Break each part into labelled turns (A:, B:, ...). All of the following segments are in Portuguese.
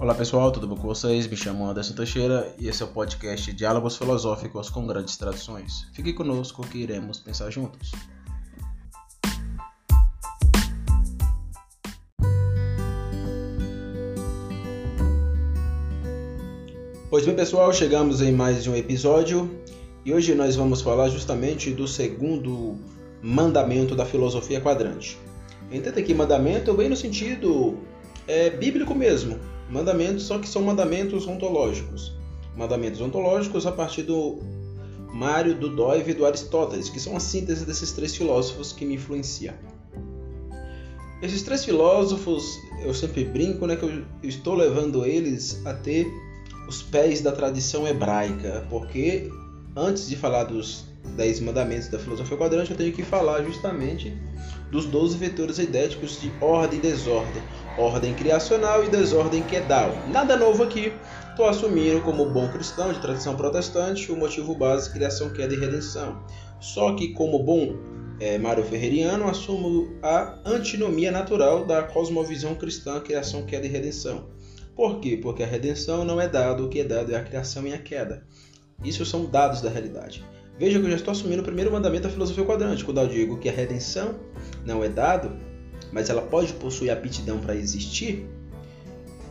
A: Olá pessoal, tudo bom com vocês? Me chamo Anderson Teixeira e esse é o podcast Diálogos Filosóficos com Grandes Tradições. Fique conosco que iremos pensar juntos. Pois bem, pessoal, chegamos em mais um episódio e hoje nós vamos falar justamente do segundo mandamento da filosofia quadrante. Entenda que mandamento bem no sentido é, bíblico mesmo, mandamentos, só que são mandamentos ontológicos. Mandamentos ontológicos a partir do Mário, do Doive e do Aristóteles, que são a síntese desses três filósofos que me influenciam. Esses três filósofos, eu sempre brinco, né, que eu estou levando eles a ter os pés da tradição hebraica, porque antes de falar dos dez mandamentos da filosofia quadrante, eu tenho que falar justamente dos 12 vetores idéticos de ordem e desordem, ordem criacional e desordem quedal. Nada novo aqui, estou assumindo como bom cristão de tradição protestante o motivo básico criação, queda e redenção. Só que como bom é, Mário Ferreiriano, assumo a antinomia natural da cosmovisão cristã, criação, queda e redenção. Por quê? Porque a redenção não é dado, o que é dado é a criação e a queda. Isso são dados da realidade. Veja que eu já estou assumindo o primeiro mandamento da filosofia quadrante, quando eu digo que a redenção não é dado, mas ela pode possuir aptidão para existir.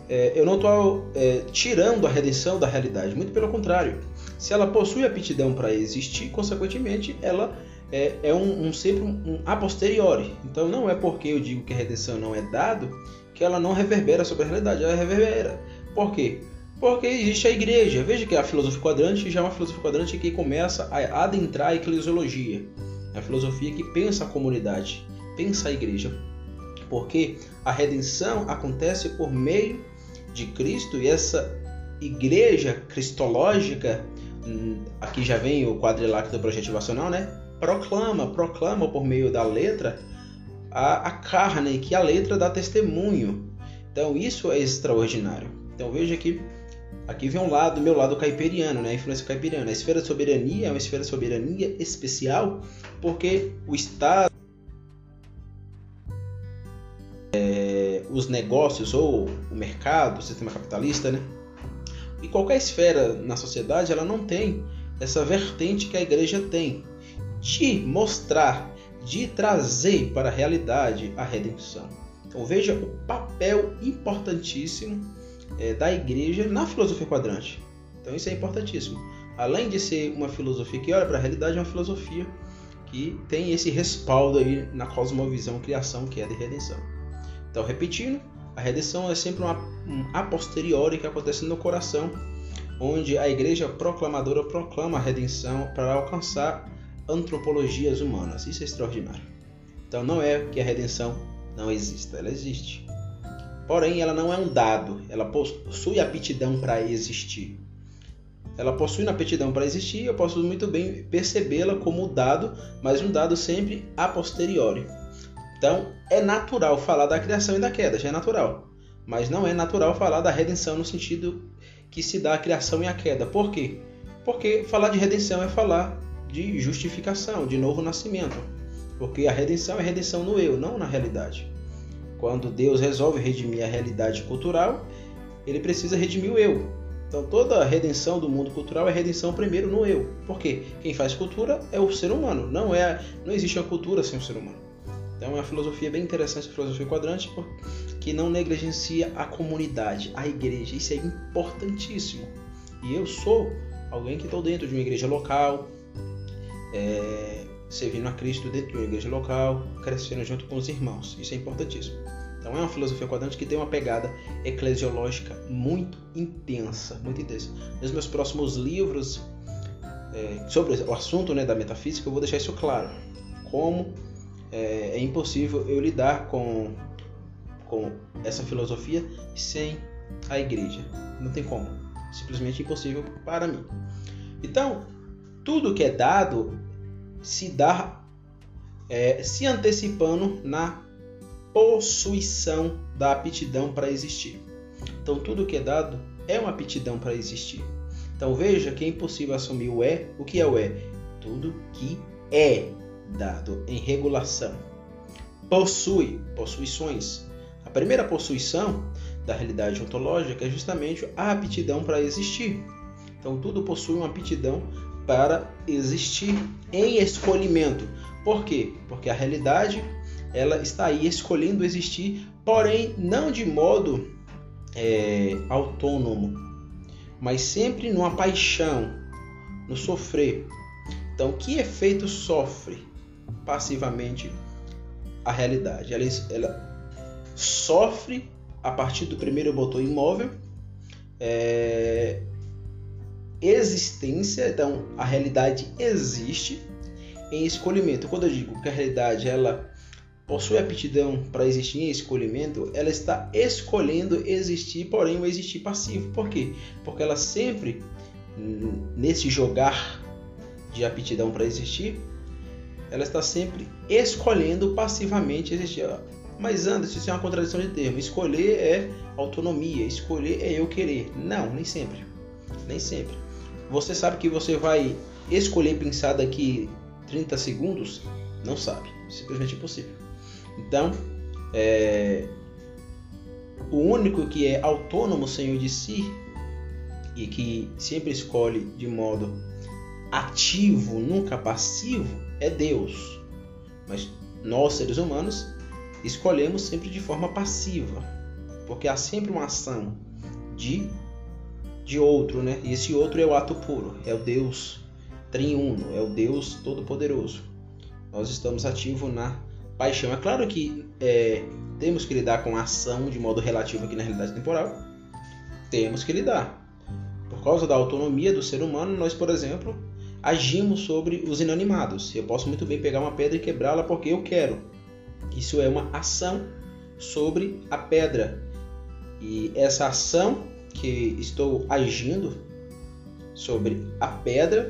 A: É, eu não estou é, tirando a redenção da realidade, muito pelo contrário. Se ela possui aptidão para existir, consequentemente, ela é, é um, um, sempre um, um a posteriori. Então não é porque eu digo que a redenção não é dado que ela não reverbera sobre a realidade, ela reverbera. Por quê? Porque existe a igreja. Veja que a filosofia quadrante já é uma filosofia quadrante que começa a adentrar a eclesiologia. É a filosofia que pensa a comunidade, pensa a igreja. Porque a redenção acontece por meio de Cristo e essa igreja cristológica, hum, aqui já vem o quadrilátero projetivacional, né? Proclama, proclama por meio da letra a, a carne, que a letra dá testemunho. Então isso é extraordinário. Então veja que Aqui vem um lado, meu lado caipiriano, né? a influência caipiriana. A esfera de soberania é uma esfera de soberania especial porque o Estado, é, os negócios ou o mercado, o sistema capitalista, né? E qualquer esfera na sociedade, ela não tem essa vertente que a igreja tem de mostrar, de trazer para a realidade a redenção. Então veja o papel importantíssimo é, da igreja na filosofia quadrante. Então isso é importantíssimo. Além de ser uma filosofia que olha para a realidade, é uma filosofia que tem esse respaldo aí na cosmovisão criação, que é de redenção. Então, repetindo, a redenção é sempre uma, um a posteriori que acontece no coração, onde a igreja proclamadora proclama a redenção para alcançar antropologias humanas. Isso é extraordinário. Então, não é que a redenção não exista, ela existe. Porém, ela não é um dado, ela possui aptidão para existir. Ela possui aptidão para existir, eu posso muito bem percebê-la como dado, mas um dado sempre a posteriori. Então, é natural falar da criação e da queda, já é natural. Mas não é natural falar da redenção no sentido que se dá a criação e a queda. Por quê? Porque falar de redenção é falar de justificação, de novo nascimento. Porque a redenção é redenção no eu, não na realidade. Quando Deus resolve redimir a realidade cultural, ele precisa redimir o eu. Então toda a redenção do mundo cultural é redenção primeiro no eu. Por quê? Quem faz cultura é o ser humano, não é, não existe uma cultura sem o ser humano. Então é uma filosofia bem interessante, a filosofia quadrante, que não negligencia a comunidade, a igreja. Isso é importantíssimo. E eu sou alguém que estou dentro de uma igreja local, é, servindo a Cristo dentro de uma igreja local, crescendo junto com os irmãos. Isso é importantíssimo. Então é uma filosofia quadrante que tem uma pegada eclesiológica muito intensa, muito intensa. Nos meus próximos livros é, sobre o assunto né, da metafísica, eu vou deixar isso claro. Como é, é impossível eu lidar com, com essa filosofia sem a igreja. Não tem como. Simplesmente impossível para mim. Então, tudo que é dado se dá é, se antecipando na possuição da aptidão para existir. Então, tudo que é dado é uma aptidão para existir. Então, veja que é impossível assumir o é. O que é o é? Tudo que é dado em regulação. Possui, possuições. A primeira possuição da realidade ontológica é justamente a aptidão para existir. Então tudo possui uma aptidão para existir em escolhimento. Por quê? Porque a realidade ela está aí escolhendo existir, porém não de modo é, autônomo, mas sempre numa paixão, no sofrer. Então, que efeito sofre passivamente a realidade? Ela, ela sofre a partir do primeiro botão imóvel, é, existência, então a realidade existe em escolhimento. Quando eu digo que a realidade ela possui aptidão para existir em escolhimento, ela está escolhendo existir, porém o existir passivo. Por quê? Porque ela sempre nesse jogar de aptidão para existir, ela está sempre escolhendo passivamente existir. Mas Anderson, isso é uma contradição de termo. Escolher é autonomia, escolher é eu querer. Não, nem sempre. Nem sempre. Você sabe que você vai escolher pensar daqui 30 segundos? Não sabe. Simplesmente impossível. Então, é... o único que é autônomo, senhor de si, e que sempre escolhe de modo ativo, nunca passivo, é Deus. Mas nós, seres humanos, escolhemos sempre de forma passiva, porque há sempre uma ação de de outro, né? E esse outro é o ato puro, é o Deus triuno, é o Deus todo-poderoso. Nós estamos ativos na paixão. É claro que é, temos que lidar com a ação de modo relativo aqui na realidade temporal. Temos que lidar. Por causa da autonomia do ser humano, nós, por exemplo, agimos sobre os inanimados. Eu posso muito bem pegar uma pedra e quebrá-la porque eu quero. Isso é uma ação sobre a pedra. E essa ação que estou agindo sobre a pedra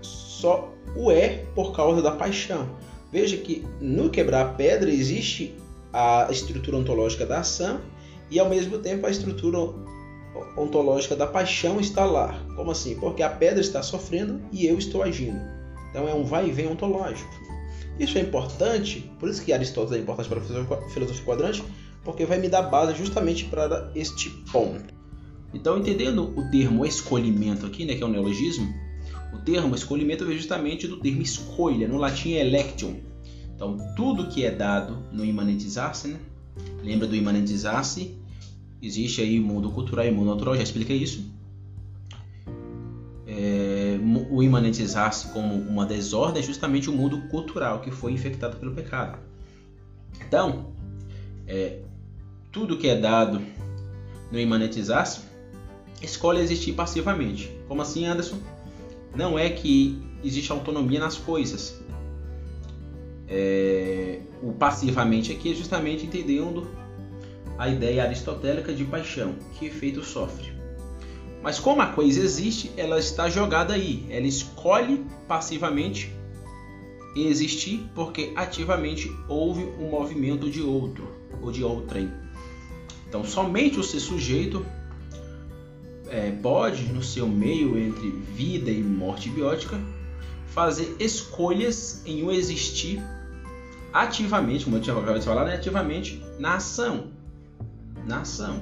A: só o é por causa da paixão. Veja que no quebrar a pedra existe a estrutura ontológica da ação e ao mesmo tempo a estrutura ontológica da paixão está lá. Como assim? Porque a pedra está sofrendo e eu estou agindo. Então é um vai e vem ontológico. Isso é importante, por isso que Aristóteles é importante para a filosofia quadrante, porque vai me dar base justamente para este ponto. Então, entendendo o termo escolhimento aqui, né, que é um neologismo, o termo escolhimento vem justamente do termo escolha, no latim é electium. Então, tudo que é dado no imanentizar-se, né? lembra do imanentizar-se, existe aí o mundo cultural e o mundo natural, já expliquei isso. É, o imanentizar-se como uma desordem é justamente o mundo cultural que foi infectado pelo pecado. Então, é, tudo que é dado no imanentizar-se escolhe existir passivamente. Como assim, Anderson? Não é que existe autonomia nas coisas. É, o passivamente aqui é justamente entendendo a ideia aristotélica de paixão, que efeito sofre. Mas como a coisa existe, ela está jogada aí. Ela escolhe passivamente existir porque ativamente houve um movimento de outro ou de outrem. Então, somente o ser sujeito é, pode, no seu meio entre vida e morte biótica, fazer escolhas em um existir ativamente, como eu tinha acabado de falar, né? ativamente na ação. Na ação.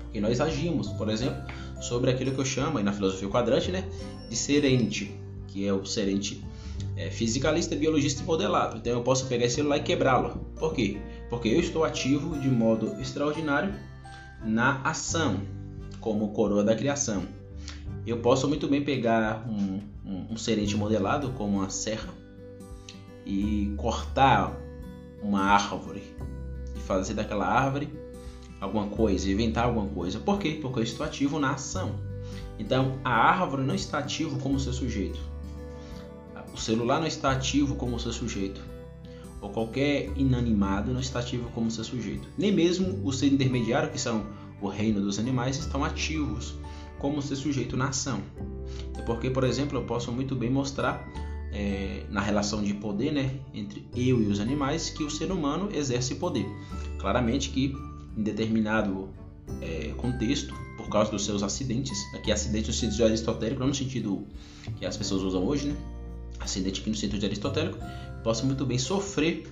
A: Porque nós agimos, por exemplo, sobre aquilo que eu chamo na filosofia quadrante, né, de serente, que é o serente é, fisicalista, biologista e modelado. Então eu posso pegar esse celular e quebrá-lo. Por quê? Porque eu estou ativo de modo extraordinário na ação, como coroa da criação. Eu posso muito bem pegar um, um, um serente modelado, como uma serra, e cortar uma árvore e fazer daquela árvore alguma coisa, inventar alguma coisa. Por quê? Porque eu estou ativo na ação. Então, a árvore não está ativo como seu sujeito. O celular não está ativo como seu sujeito. Ou qualquer inanimado não está ativo como seu sujeito. Nem mesmo o ser intermediário, que são o reino dos animais estão ativos como ser sujeito na ação. É porque, por exemplo, eu posso muito bem mostrar é, na relação de poder né, entre eu e os animais que o ser humano exerce poder. Claramente que em determinado é, contexto, por causa dos seus acidentes, aqui acidente no sentido aristotélico, não no sentido que as pessoas usam hoje, né? acidente aqui no sentido aristotélico, posso muito bem sofrer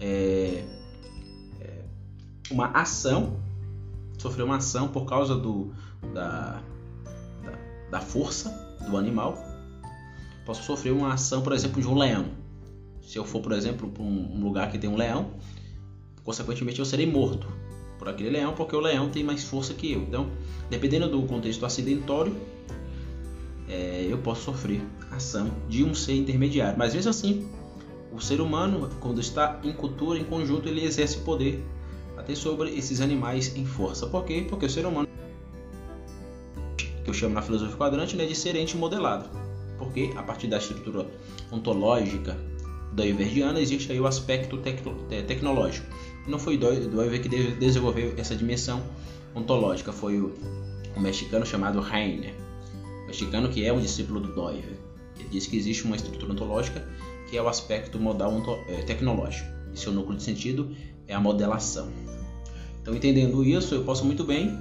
A: é, é uma ação sofrer uma ação por causa do, da, da, da força do animal. Posso sofrer uma ação, por exemplo, de um leão. Se eu for, por exemplo, para um lugar que tem um leão, consequentemente eu serei morto por aquele leão, porque o leão tem mais força que eu. Então, dependendo do contexto acidentório, é, eu posso sofrer ação de um ser intermediário. Mas mesmo assim, o ser humano, quando está em cultura, em conjunto, ele exerce poder até sobre esses animais em força. Por quê? Porque o ser humano, que eu chamo na filosofia quadrante, né, de ser ente modelado. Porque a partir da estrutura ontológica da Iverdiana existe aí o aspecto tecno tecnológico. Não foi Doiver que desenvolveu essa dimensão ontológica, foi o, o mexicano chamado Heiner. Mexicano que é um discípulo do Doiver. Ele diz que existe uma estrutura ontológica que é o aspecto modal é, tecnológico. E seu núcleo de sentido é a modelação. Então, entendendo isso, eu posso muito bem,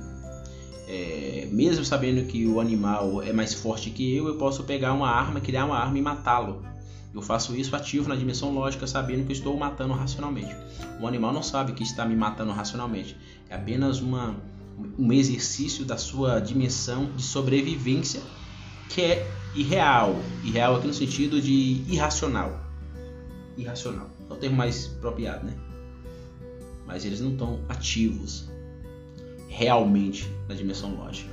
A: é, mesmo sabendo que o animal é mais forte que eu, eu posso pegar uma arma, criar uma arma e matá-lo. Eu faço isso ativo na dimensão lógica, sabendo que estou matando racionalmente. O animal não sabe que está me matando racionalmente. É apenas uma, um exercício da sua dimensão de sobrevivência que é irreal. Irreal aqui no sentido de irracional. Irracional. É o termo mais apropriado, né? Mas eles não estão ativos realmente na dimensão lógica.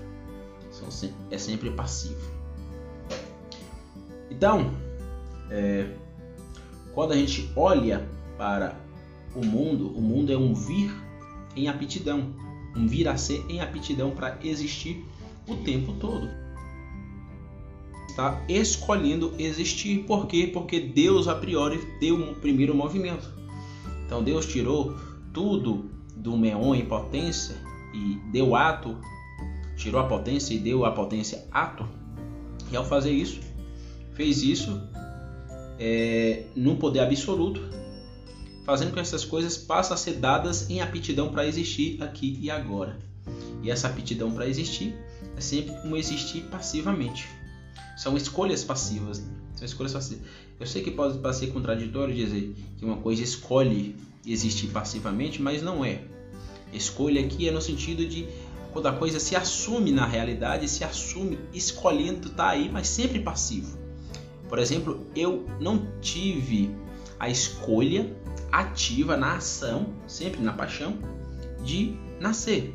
A: é sempre passivo. Então, é, quando a gente olha para o mundo, o mundo é um vir em aptidão, um vir a ser em aptidão para existir o tempo todo está escolhendo existir. Por quê? Porque Deus a priori deu um primeiro movimento. Então Deus tirou tudo do meon em potência e deu ato, tirou a potência e deu a potência ato. E ao fazer isso, fez isso é, num poder absoluto, fazendo com que essas coisas passem a ser dadas em aptidão para existir aqui e agora. E essa aptidão para existir é sempre um existir passivamente. São escolhas passivas. Né? São escolhas passivas. Eu sei que pode parecer contraditório dizer que uma coisa escolhe existir passivamente, mas não é. Escolha aqui é no sentido de quando a coisa se assume na realidade, se assume escolhendo tá aí, mas sempre passivo. Por exemplo, eu não tive a escolha ativa na ação, sempre na paixão, de nascer.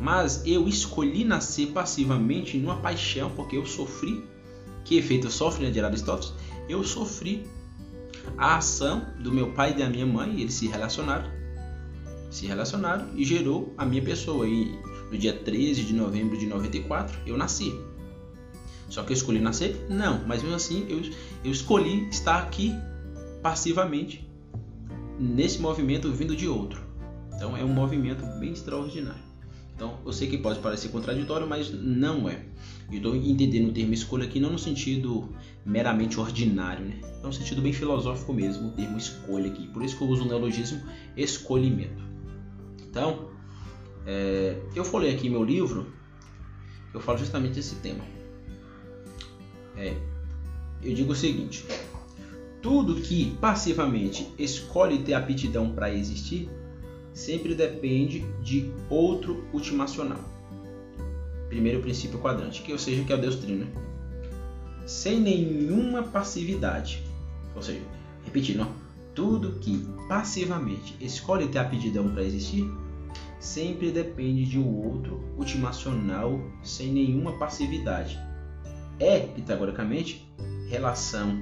A: Mas eu escolhi nascer passivamente numa paixão, porque eu sofri. Que efeito sofre, né, de Aristóteles? Eu sofri a ação do meu pai e da minha mãe, eles se relacionaram. Se relacionaram e gerou a minha pessoa. E no dia 13 de novembro de 94, eu nasci. Só que eu escolhi nascer? Não, mas mesmo assim eu, eu escolhi estar aqui passivamente nesse movimento vindo de outro. Então é um movimento bem extraordinário. Então, eu sei que pode parecer contraditório, mas não é. Eu estou entendendo o termo escolha aqui não no sentido meramente ordinário, né? É um sentido bem filosófico mesmo, o termo escolha aqui. Por isso que eu uso o neologismo escolhimento. Então, é, eu falei aqui meu livro, eu falo justamente desse tema. É, eu digo o seguinte: tudo que passivamente escolhe ter aptidão para existir sempre depende de outro ultimacional. Primeiro princípio quadrante, que ou seja, que é o Deus Trino. Né? Sem nenhuma passividade. Ou seja, repetindo, tudo que passivamente escolhe ter aptidão para existir sempre depende de um outro ultimacional sem nenhuma passividade. É, pitagoricamente, relação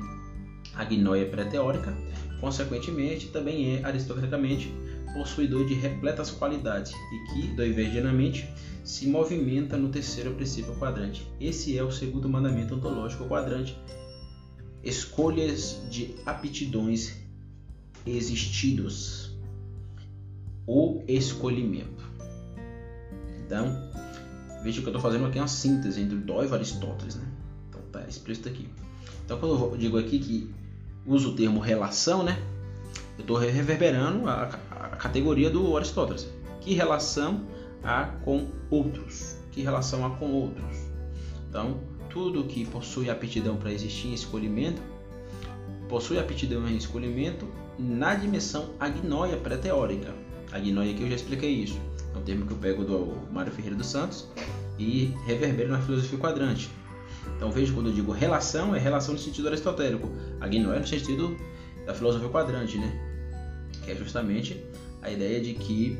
A: agnóia pré-teórica, consequentemente, também é aristotelicamente possuidor de repletas qualidades e que, divergenamente, se movimenta no terceiro princípio quadrante. Esse é o segundo mandamento ontológico quadrante. Escolhas de aptidões existidos. O escolhimento. Então, veja que eu estou fazendo aqui uma síntese entre Dó e Aristóteles. Né? Tá explícito aqui. Então, quando eu digo aqui que uso o termo relação, né? eu estou reverberando a, a, categoria do Aristóteles. Que relação há com outros? Que relação há com outros? Então, tudo que possui aptidão para existir em escolhimento, possui aptidão em escolhimento na dimensão agnóia pré-teórica. Agnóia que eu já expliquei isso. é um termo que eu pego do Mário Ferreira dos Santos, e reverbera na filosofia quadrante. Então veja quando eu digo relação, é relação no sentido aristotélico, agnoé no sentido da filosofia quadrante, né? Que é justamente a ideia de que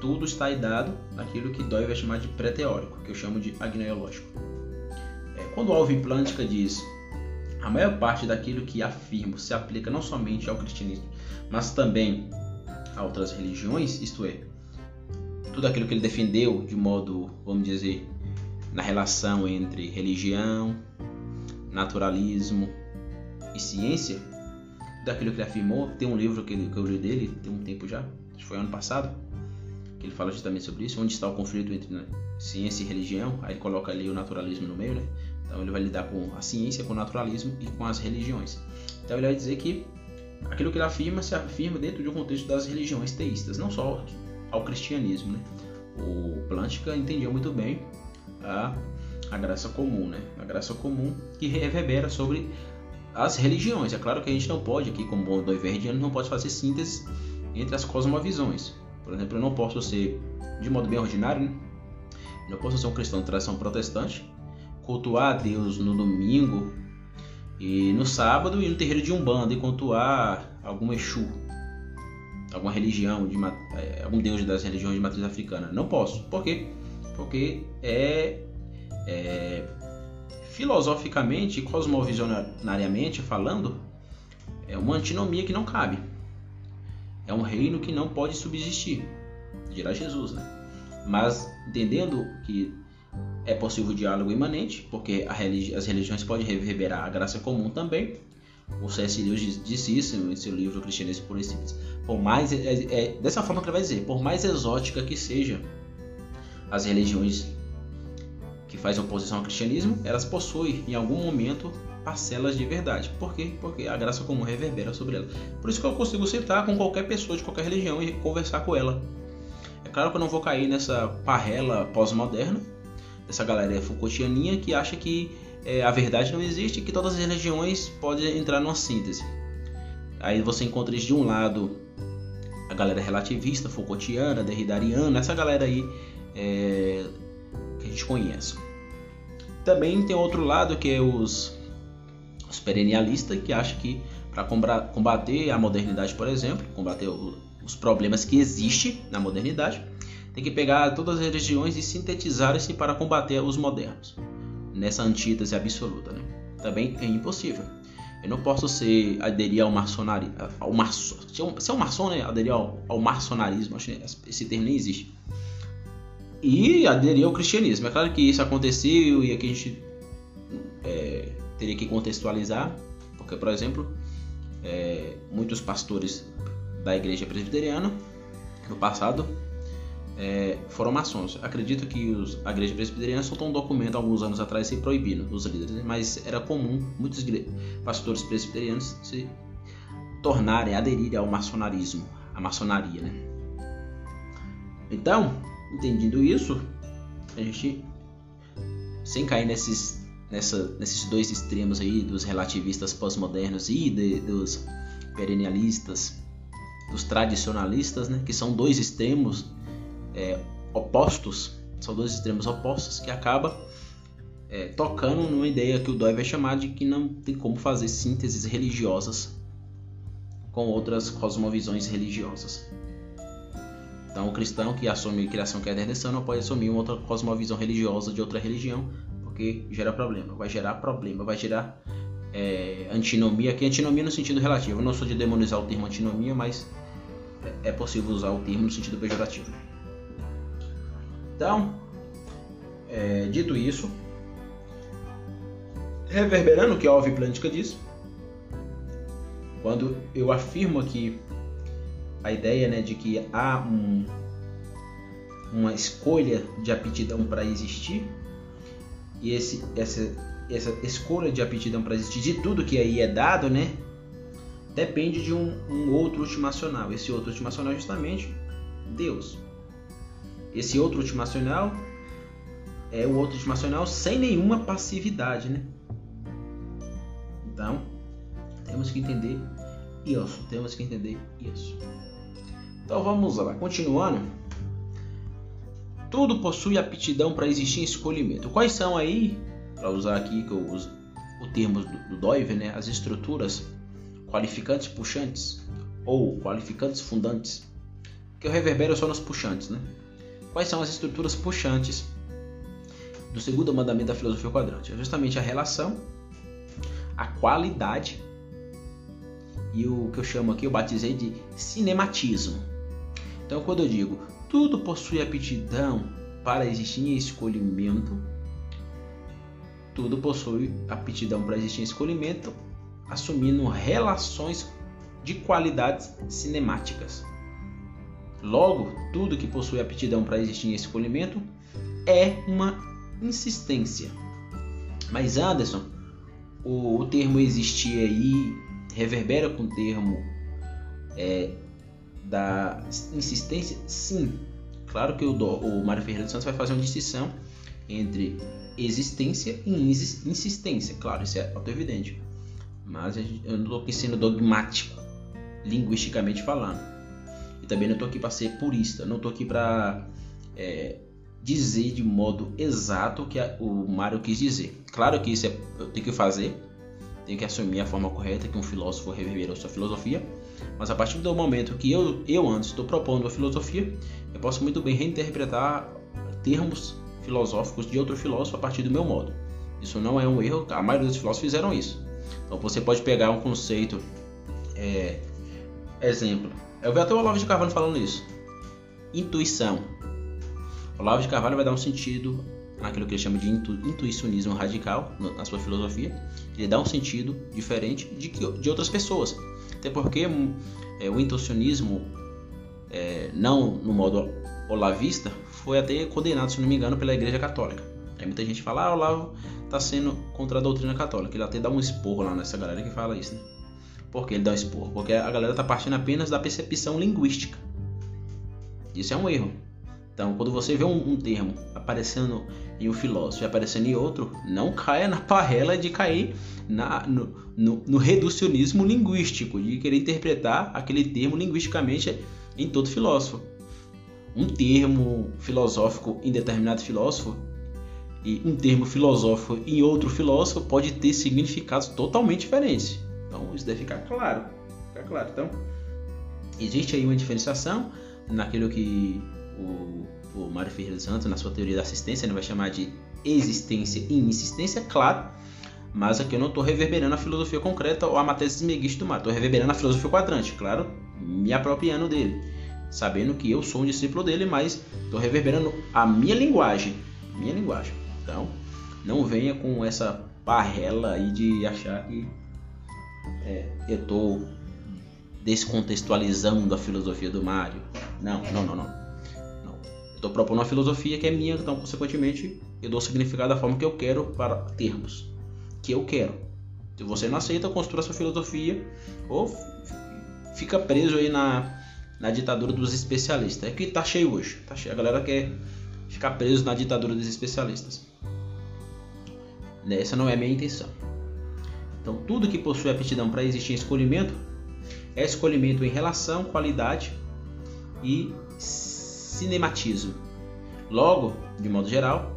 A: tudo está dado naquilo que Dói vai chamar de pré-teórico, que eu chamo de agnoiológico. É, quando Alvin Plantinga diz a maior parte daquilo que afirmo se aplica não somente ao cristianismo, mas também a outras religiões, isto é, tudo aquilo que ele defendeu de modo, vamos dizer, na relação entre religião, naturalismo e ciência, daquilo que ele afirmou, tem um livro que, ele, que eu li dele, tem um tempo já, acho que foi ano passado, que ele fala justamente sobre isso, onde está o conflito entre né, ciência e religião, aí ele coloca ali o naturalismo no meio, né? Então ele vai lidar com a ciência, com o naturalismo e com as religiões. Então ele vai dizer que aquilo que ele afirma se afirma dentro de um contexto das religiões teístas, não só ao cristianismo, né? O Plantinga entendeu muito bem a, a graça comum, né? A graça comum que reverbera sobre as religiões. É claro que a gente não pode aqui, como bom doiverdiano, não pode fazer síntese entre as cosmovisões. Por exemplo, eu não posso ser, de modo bem ordinário, né? não posso ser um cristão de tradição protestante cultuar a Deus no domingo e no sábado ir no terreiro de Umbanda e cultuar algum Exu, alguma religião, de, é, algum deus das religiões de matriz africana. Não posso. Por quê? Porque é, é filosoficamente e cosmovisionariamente falando, é uma antinomia que não cabe. É um reino que não pode subsistir, dirá Jesus, né? Mas entendendo que é possível o diálogo imanente, porque religi as religiões podem reverberar a graça comum também. O C.S. Lewis disse isso em seu livro Cristianismo por. Por mais, é, é, dessa forma que ele vai dizer, por mais exótica que seja as religiões que fazem oposição ao cristianismo, elas possuem em algum momento parcelas de verdade. Por quê? Porque a graça comum reverbera sobre ela. Por isso que eu consigo sentar com qualquer pessoa de qualquer religião e conversar com ela. É claro que eu não vou cair nessa parrela pós-moderna, essa galera Foucaultianinha que acha que é, a verdade não existe e que todas as religiões podem entrar numa síntese. Aí você encontra de um lado a galera relativista, Foucaultiana, derridariana, essa galera aí é, que a gente conhece. Também tem outro lado que é os, os perennialistas que acham que para combater a modernidade, por exemplo, combater os problemas que existem na modernidade, tem que pegar todas as religiões e sintetizar-se para combater os modernos, nessa antítese absoluta. Né? Também é impossível. Eu não posso ser aderir ao maçonaria, ao maço, ser um maçom, né? Aderir ao, ao maçonarismo, esse termo nem existe. E aderir ao cristianismo. É claro que isso aconteceu e aqui a gente é, teria que contextualizar, porque, por exemplo, é, muitos pastores da igreja presbiteriana no passado é, foram maçons. Acredito que os, a igreja presbiteriana soltou um documento alguns anos atrás se proibindo os líderes, mas era comum muitos pastores presbiterianos se tornarem, aderirem ao maçonarismo, à maçonaria. Né? Então, entendendo isso, a gente, sem cair nesses, nessa, nesses dois extremos aí, dos relativistas pós-modernos e de, dos perennialistas, dos tradicionalistas, né, que são dois extremos é, opostos, são dois extremos opostos, que acaba é, tocando numa ideia que o Dói vai chamar de que não tem como fazer sínteses religiosas com outras cosmovisões religiosas. Então, o cristão que assume criação que é redenção não pode assumir uma outra cosmovisão religiosa de outra religião, porque gera problema, vai gerar problema, vai gerar é, antinomia, que é antinomia no sentido relativo. Eu não sou de demonizar o termo antinomia, mas é, possível usar o termo no sentido pejorativo. Então, é, dito isso, reverberando o que a Alve Plântica diz, quando eu afirmo aqui a ideia né, de que há um, uma escolha de aptidão para existir, e esse, essa, essa escolha de aptidão para existir de tudo que aí é dado, né, depende de um, um outro ultimacional. Esse outro ultimacional é justamente Deus. Esse outro ultimacional é o outro ultimacional sem nenhuma passividade, né? Então, temos que entender isso, temos que entender isso. Então vamos lá, continuando. tudo possui aptidão para existir em escolhimento. Quais são aí, para usar aqui que eu uso o termo do, do né, as estruturas qualificantes puxantes ou qualificantes fundantes, que eu reverbero só nos puxantes, né? Quais são as estruturas puxantes do segundo mandamento da filosofia quadrante? É justamente a relação, a qualidade e o que eu chamo aqui, eu batizei de cinematismo. Então, quando eu digo tudo possui aptidão para existir em escolhimento, tudo possui aptidão para existir em escolhimento, assumindo relações de qualidades cinemáticas. Logo, tudo que possui aptidão para existir em escolhimento é uma insistência. Mas Anderson, o, o termo existir aí reverbera com o termo é, da insistência? Sim. Claro que o, o Mário Ferreira dos Santos vai fazer uma distinção entre existência e insistência. Claro, isso é auto-evidente. Mas eu não estou aqui sendo dogmático, linguisticamente falando. E também não estou aqui para ser purista. Não estou aqui para é, dizer de modo exato o que o Mário quis dizer. Claro que isso é, eu tenho que fazer, tenho que assumir a forma correta que um filósofo reverberou sua filosofia. Mas a partir do momento que eu, eu antes estou propondo uma filosofia, eu posso muito bem reinterpretar termos filosóficos de outro filósofo a partir do meu modo. Isso não é um erro, a maioria dos filósofos fizeram isso. Então você pode pegar um conceito, é, exemplo, eu vi até o Olavo de Carvalho falando isso. Intuição. O Olavo de Carvalho vai dar um sentido naquilo que ele chama de intu, intuicionismo radical na sua filosofia. Ele dá um sentido diferente de, que, de outras pessoas. Até porque é, o intuicionismo, é, não no modo olavista, foi até condenado, se não me engano, pela Igreja Católica. Aí muita gente fala, ah, Olavo está sendo contra a doutrina católica. Ele até dá um esporro lá nessa galera que fala isso, né? Por que ele dá um esporro? Porque a galera está partindo apenas da percepção linguística. Isso é um erro. Então, quando você vê um, um, termo aparecendo em um filósofo e aparecendo em outro, não caia na parrela de cair na, no, no, no, reducionismo linguístico, de querer interpretar aquele termo linguisticamente em todo filósofo. Um termo filosófico em determinado filósofo e um termo filosófico em outro filósofo pode ter significados totalmente diferentes. Então, isso deve ficar claro. Ficar claro. Então, existe aí uma diferenciação naquilo que o, o Mário Ferreira dos Santos, na sua teoria da assistência, ele vai chamar de existência e insistência, claro, mas aqui eu não estou reverberando a filosofia concreta ou a matéria esmeguista do Mário, estou reverberando a filosofia quadrante, claro, me apropriando dele, sabendo que eu sou um discípulo dele, mas estou reverberando a minha linguagem, minha linguagem. Então, não venha com essa parrela aí de achar que é, eu estou descontextualizando a filosofia do Mário. Não, não, não, não. Estou propondo uma filosofia que é minha, então, consequentemente, eu dou significado da forma que eu quero para termos. Que eu quero. Se você não aceita, construa sua filosofia ou fica preso aí na, na ditadura dos especialistas. É que tá cheio hoje. Tá cheio. A galera quer ficar preso na ditadura dos especialistas. Essa não é a minha intenção. Então, tudo que possui aptidão para existir em escolhimento é escolhimento em relação, qualidade e cinematismo. Logo, de modo geral,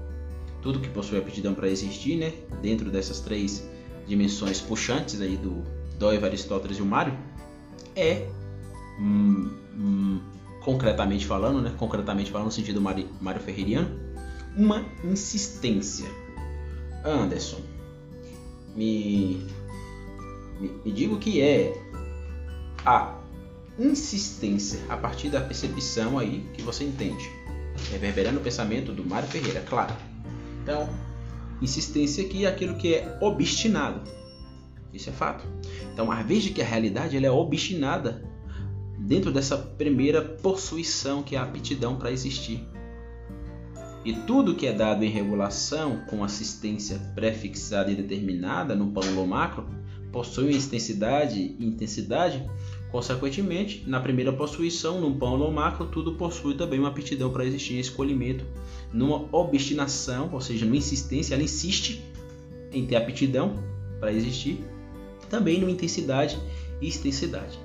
A: tudo que possui aptidão para existir, né, dentro dessas três dimensões puxantes aí do Doiv, Aristóteles e o Mário, é hum, hum, concretamente falando, né, concretamente falando no sentido Mário, Mário Ferreiriano, uma insistência. Anderson, me, me, me diga o que é a insistência a partir da percepção aí que você entende. Reverberando o pensamento do Mário Ferreira, claro. Então, insistência aqui é aquilo que é obstinado. Isso é fato. Então, a vez de que a realidade ela é obstinada dentro dessa primeira possuição que é a aptidão para existir. E tudo que é dado em regulação com assistência prefixada e determinada no plano macro possui uma extensidade e intensidade Consequentemente, na primeira possuição, no pão no macro, tudo possui também uma aptidão para existir escolhimento, numa obstinação, ou seja, numa insistência, ela insiste em ter aptidão para existir, também numa intensidade e extensidade.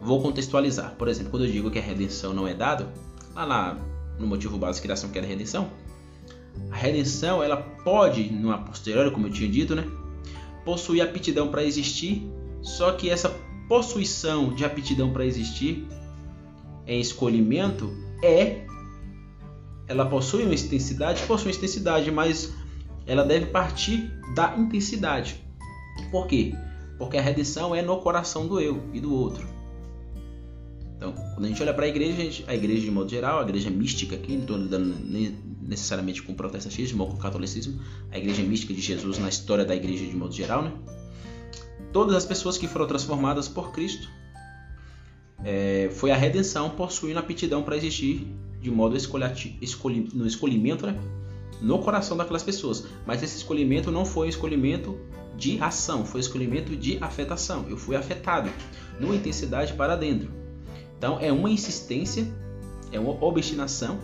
A: Vou contextualizar. Por exemplo, quando eu digo que a redenção não é dada, lá no motivo básico de criação que é a redenção. A redenção, ela pode, numa posteriori, como eu tinha dito, né, possuir aptidão para existir, só que essa possuição de aptidão para existir em escolhimento é ela possui uma intensidade, possui uma intensidade, mas ela deve partir da intensidade. Por quê? Porque a redenção é no coração do eu e do outro. Então, quando a gente olha para a igreja, a, igreja de modo geral, a igreja mística aqui, não estou lidando necessariamente com o protestantismo ou com o catolicismo, a igreja mística de Jesus na história da igreja de modo geral, né? Todas as pessoas que foram transformadas por Cristo é, foi a redenção possuindo aptidão para existir de modo escolhi, no escolhimento, né? no coração daquelas pessoas. Mas esse escolhimento não foi um escolhimento de ação, foi um escolhimento de afetação. Eu fui afetado numa intensidade para dentro. Então é uma insistência, é uma obstinação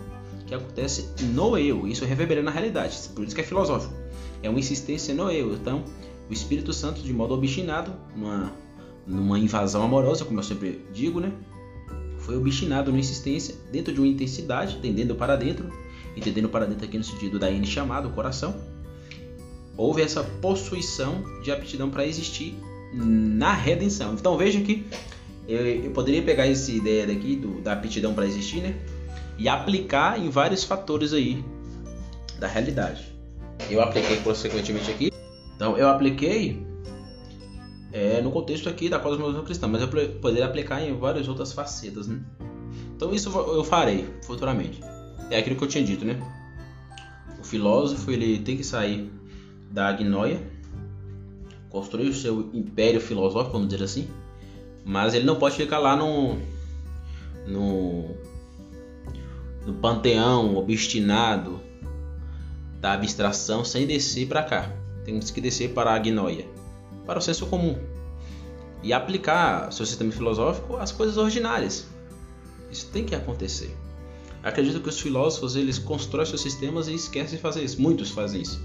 A: que acontece no eu. Isso reverbera na realidade, por isso que é filosófico. É uma insistência no eu. Então o Espírito Santo, de modo obstinado, numa, numa invasão amorosa, como eu sempre digo, né? foi obstinado numa insistência dentro de uma intensidade, tendendo para dentro, entendendo para dentro aqui no sentido da N chamado, o coração, houve essa possuição de aptidão para existir na redenção. Então veja que eu, eu poderia pegar essa ideia daqui do, da aptidão para existir, né? E aplicar em vários fatores aí da realidade. Eu apliquei consequentemente aqui. Então eu apliquei é, no contexto aqui da cosmologia cristã, mas eu poderia aplicar em várias outras facetas. Né? Então isso eu farei futuramente. É aquilo que eu tinha dito, né? O filósofo ele tem que sair da agnoia, construir o seu império filosófico, vamos dizer assim, mas ele não pode ficar lá no no, no panteão obstinado da abstração sem descer para cá. Temos que descer para a agnoia para o senso comum e aplicar seu sistema filosófico às coisas ordinárias. Isso tem que acontecer. Acredito que os filósofos eles constroem seus sistemas e esquecem de fazer isso. Muitos fazem isso.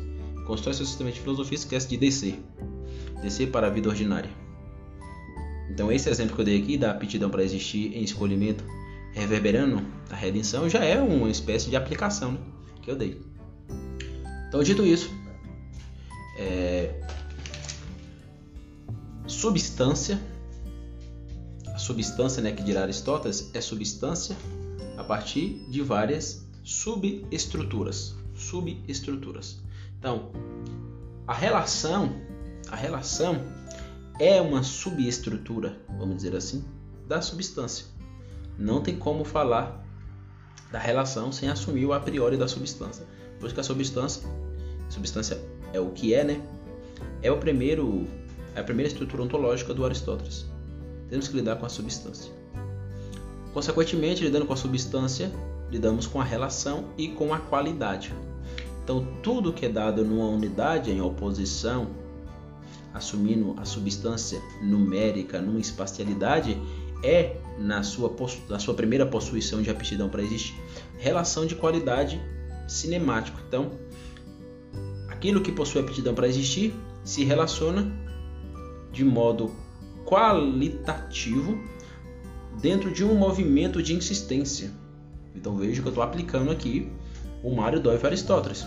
A: Constrói seu sistema de filosofia e esquece de descer. Descer para a vida ordinária. Então esse exemplo que eu dei aqui da aptidão para existir em escolhimento reverberando a redenção já é uma espécie de aplicação né, que eu dei. Então dito isso, é, substância. A substância, né, que dirá Aristóteles, é substância a partir de várias subestruturas. Subestruturas. Então, a relação, a relação é uma subestrutura, vamos dizer assim, da substância. Não tem como falar da relação sem assumir o a priori da substância. Por isso que a substância, substância é o que é, né? É o primeiro é a primeira estrutura ontológica do Aristóteles. Temos que lidar com a substância. Consequentemente, lidando com a substância, lidamos com a relação e com a qualidade. Então, tudo que é dado numa unidade em oposição, assumindo a substância numérica numa espacialidade, é na sua, na sua primeira possuição de aptidão para existir. Relação de qualidade cinemático. Então, aquilo que possui aptidão para existir se relaciona de modo qualitativo dentro de um movimento de insistência. Então veja que eu estou aplicando aqui o Mário Dói Aristóteles.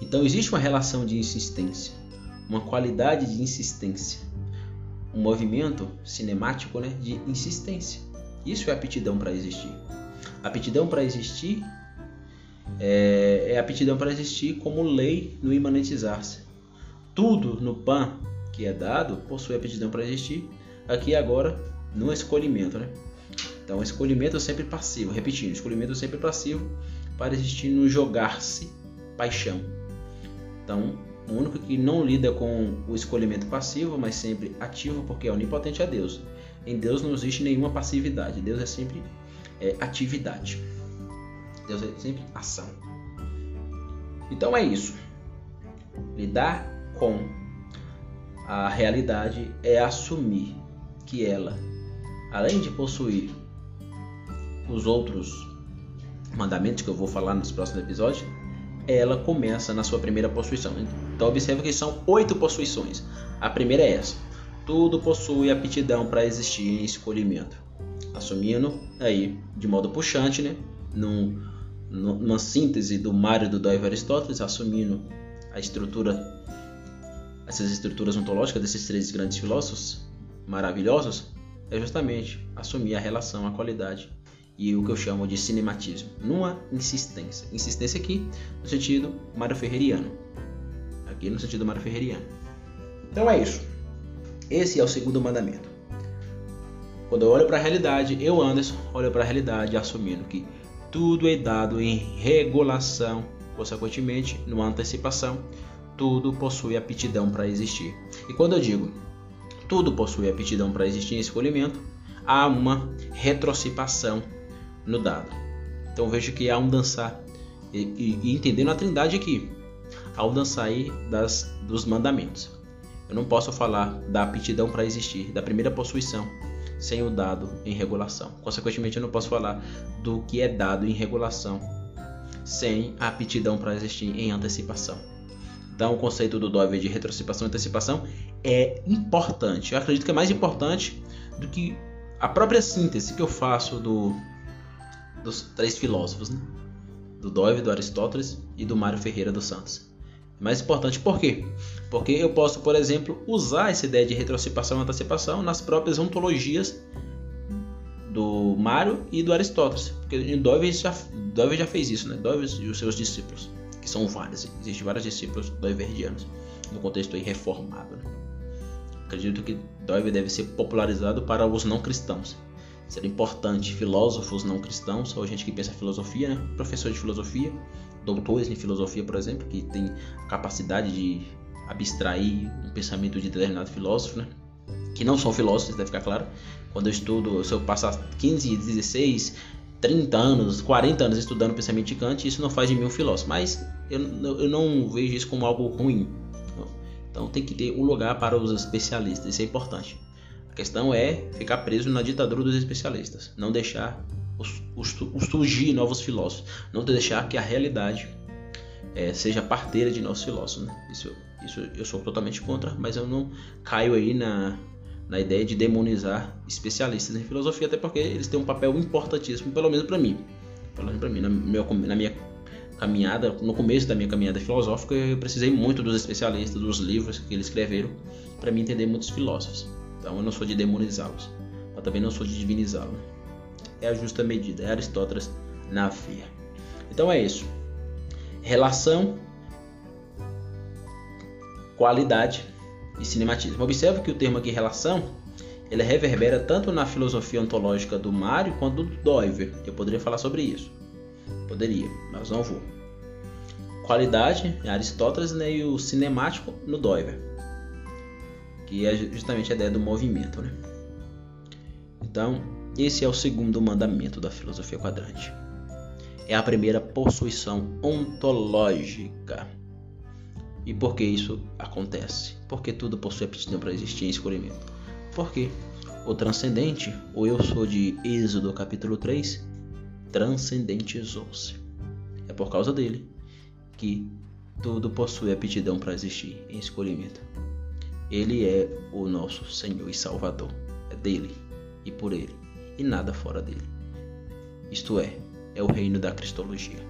A: Então existe uma relação de insistência, uma qualidade de insistência, um movimento cinemático né, de insistência. Isso é aptidão para existir. Aptidão para existir é, é aptidão para existir como lei no imanentizar-se. Tudo no PAN que é dado possui aptidão para existir aqui agora no escolhimento, né? Então, escolhimento sempre passivo, repetindo, escolhimento sempre passivo para existir no jogar-se paixão. Então, o único que não lida com o escolhimento passivo, mas sempre ativo, porque é onipotente é Deus. Em Deus não existe nenhuma passividade, Deus é sempre é, atividade. Deus é sempre ação. Então é isso. Lidar com a realidade é assumir que ela, além de possuir os outros mandamentos que eu vou falar nos próximos episódios, ela começa na sua primeira possuição. Então observe que são oito possuições. A primeira é essa: tudo possui aptidão para existir em escolhimento, assumindo aí de modo puxante, né, num, numa síntese do Mário do Dói Aristóteles, assumindo a estrutura, essas estruturas ontológicas desses três grandes filósofos maravilhosos, é justamente assumir a relação, a qualidade e o que eu chamo de cinematismo, numa insistência. Insistência aqui no sentido Mário Ferreriano. Aqui no sentido Mário Ferreriano. Então é isso. Esse é o segundo mandamento. Quando eu olho para a realidade, eu, Anderson, olho para a realidade assumindo que tudo é dado em regulação, consequentemente, numa antecipação, tudo possui aptidão para existir. E quando eu digo tudo possui aptidão para existir em escolhimento, há uma retrocipação no dado. Então vejo que há um dançar e, e, e entendendo a trindade aqui, há um dançar aí das, dos mandamentos. Eu não posso falar da aptidão para existir, da primeira possuição, sem o dado em regulação. Consequentemente, eu não posso falar do que é dado em regulação sem a aptidão para existir em antecipação. Então, o conceito do Dove de retrocipação e antecipação é importante. Eu acredito que é mais importante do que a própria síntese que eu faço do, dos três filósofos, né? do Dove, do Aristóteles e do Mário Ferreira dos Santos. É mais importante por quê? Porque eu posso, por exemplo, usar essa ideia de retrocipação e antecipação nas próprias ontologias do Mário e do Aristóteles. Porque em Dove já, já fez isso, né? Dove e os seus discípulos, que são vários. Existem vários discípulos doiverdianos no contexto aí reformado. Né? Acredito que Dove deve ser popularizado para os não cristãos. Seria importante filósofos não cristãos, ou gente que pensa filosofia, né? professor de filosofia, doutores em filosofia, por exemplo, que tem a capacidade de abstrair um pensamento de determinado filósofo, né? que não são filósofos, deve ficar claro. Quando eu estudo, se eu passar 15, 16, 30 anos, 40 anos estudando pensamento de Kant, isso não faz de mim um filósofo. Mas eu, eu não vejo isso como algo ruim. Então tem que ter um lugar para os especialistas, isso é importante. A questão é ficar preso na ditadura dos especialistas, não deixar os, os, os surgir novos filósofos, não deixar que a realidade é, seja parteira de nossos filósofos. Né? Isso, isso eu sou totalmente contra, mas eu não caio aí na, na ideia de demonizar especialistas em filosofia, até porque eles têm um papel importantíssimo, pelo menos para mim. Pelo menos para mim, na, meu, na minha caminhada, no começo da minha caminhada filosófica, eu precisei muito dos especialistas, dos livros que eles escreveram, para me entender muitos filósofos. Então eu não sou de demonizá-los, mas também não sou de divinizá-los. É a justa medida, é Aristóteles na via. Então é isso. Relação, qualidade e cinematismo. Observe que o termo aqui relação ele reverbera tanto na filosofia ontológica do Mário quanto do Doiver. Eu poderia falar sobre isso. Poderia, mas não vou. Qualidade é Aristóteles né, e o cinemático no Doiver, que é justamente a ideia do movimento. Né? Então, esse é o segundo mandamento da filosofia quadrante. É a primeira possuição ontológica. E por que isso acontece? Porque tudo possui aptidão para existir em escolhimento. Porque o transcendente, o eu sou de Êxodo capítulo 3, transcendentizou-se. É por causa dele que tudo possui aptidão para existir em escolhimento. Ele é o nosso Senhor e Salvador. É dele e por ele, e nada fora dele. Isto é, é o reino da Cristologia.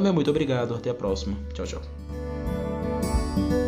A: Meu muito obrigado. Até a próxima. Tchau, tchau. Bye.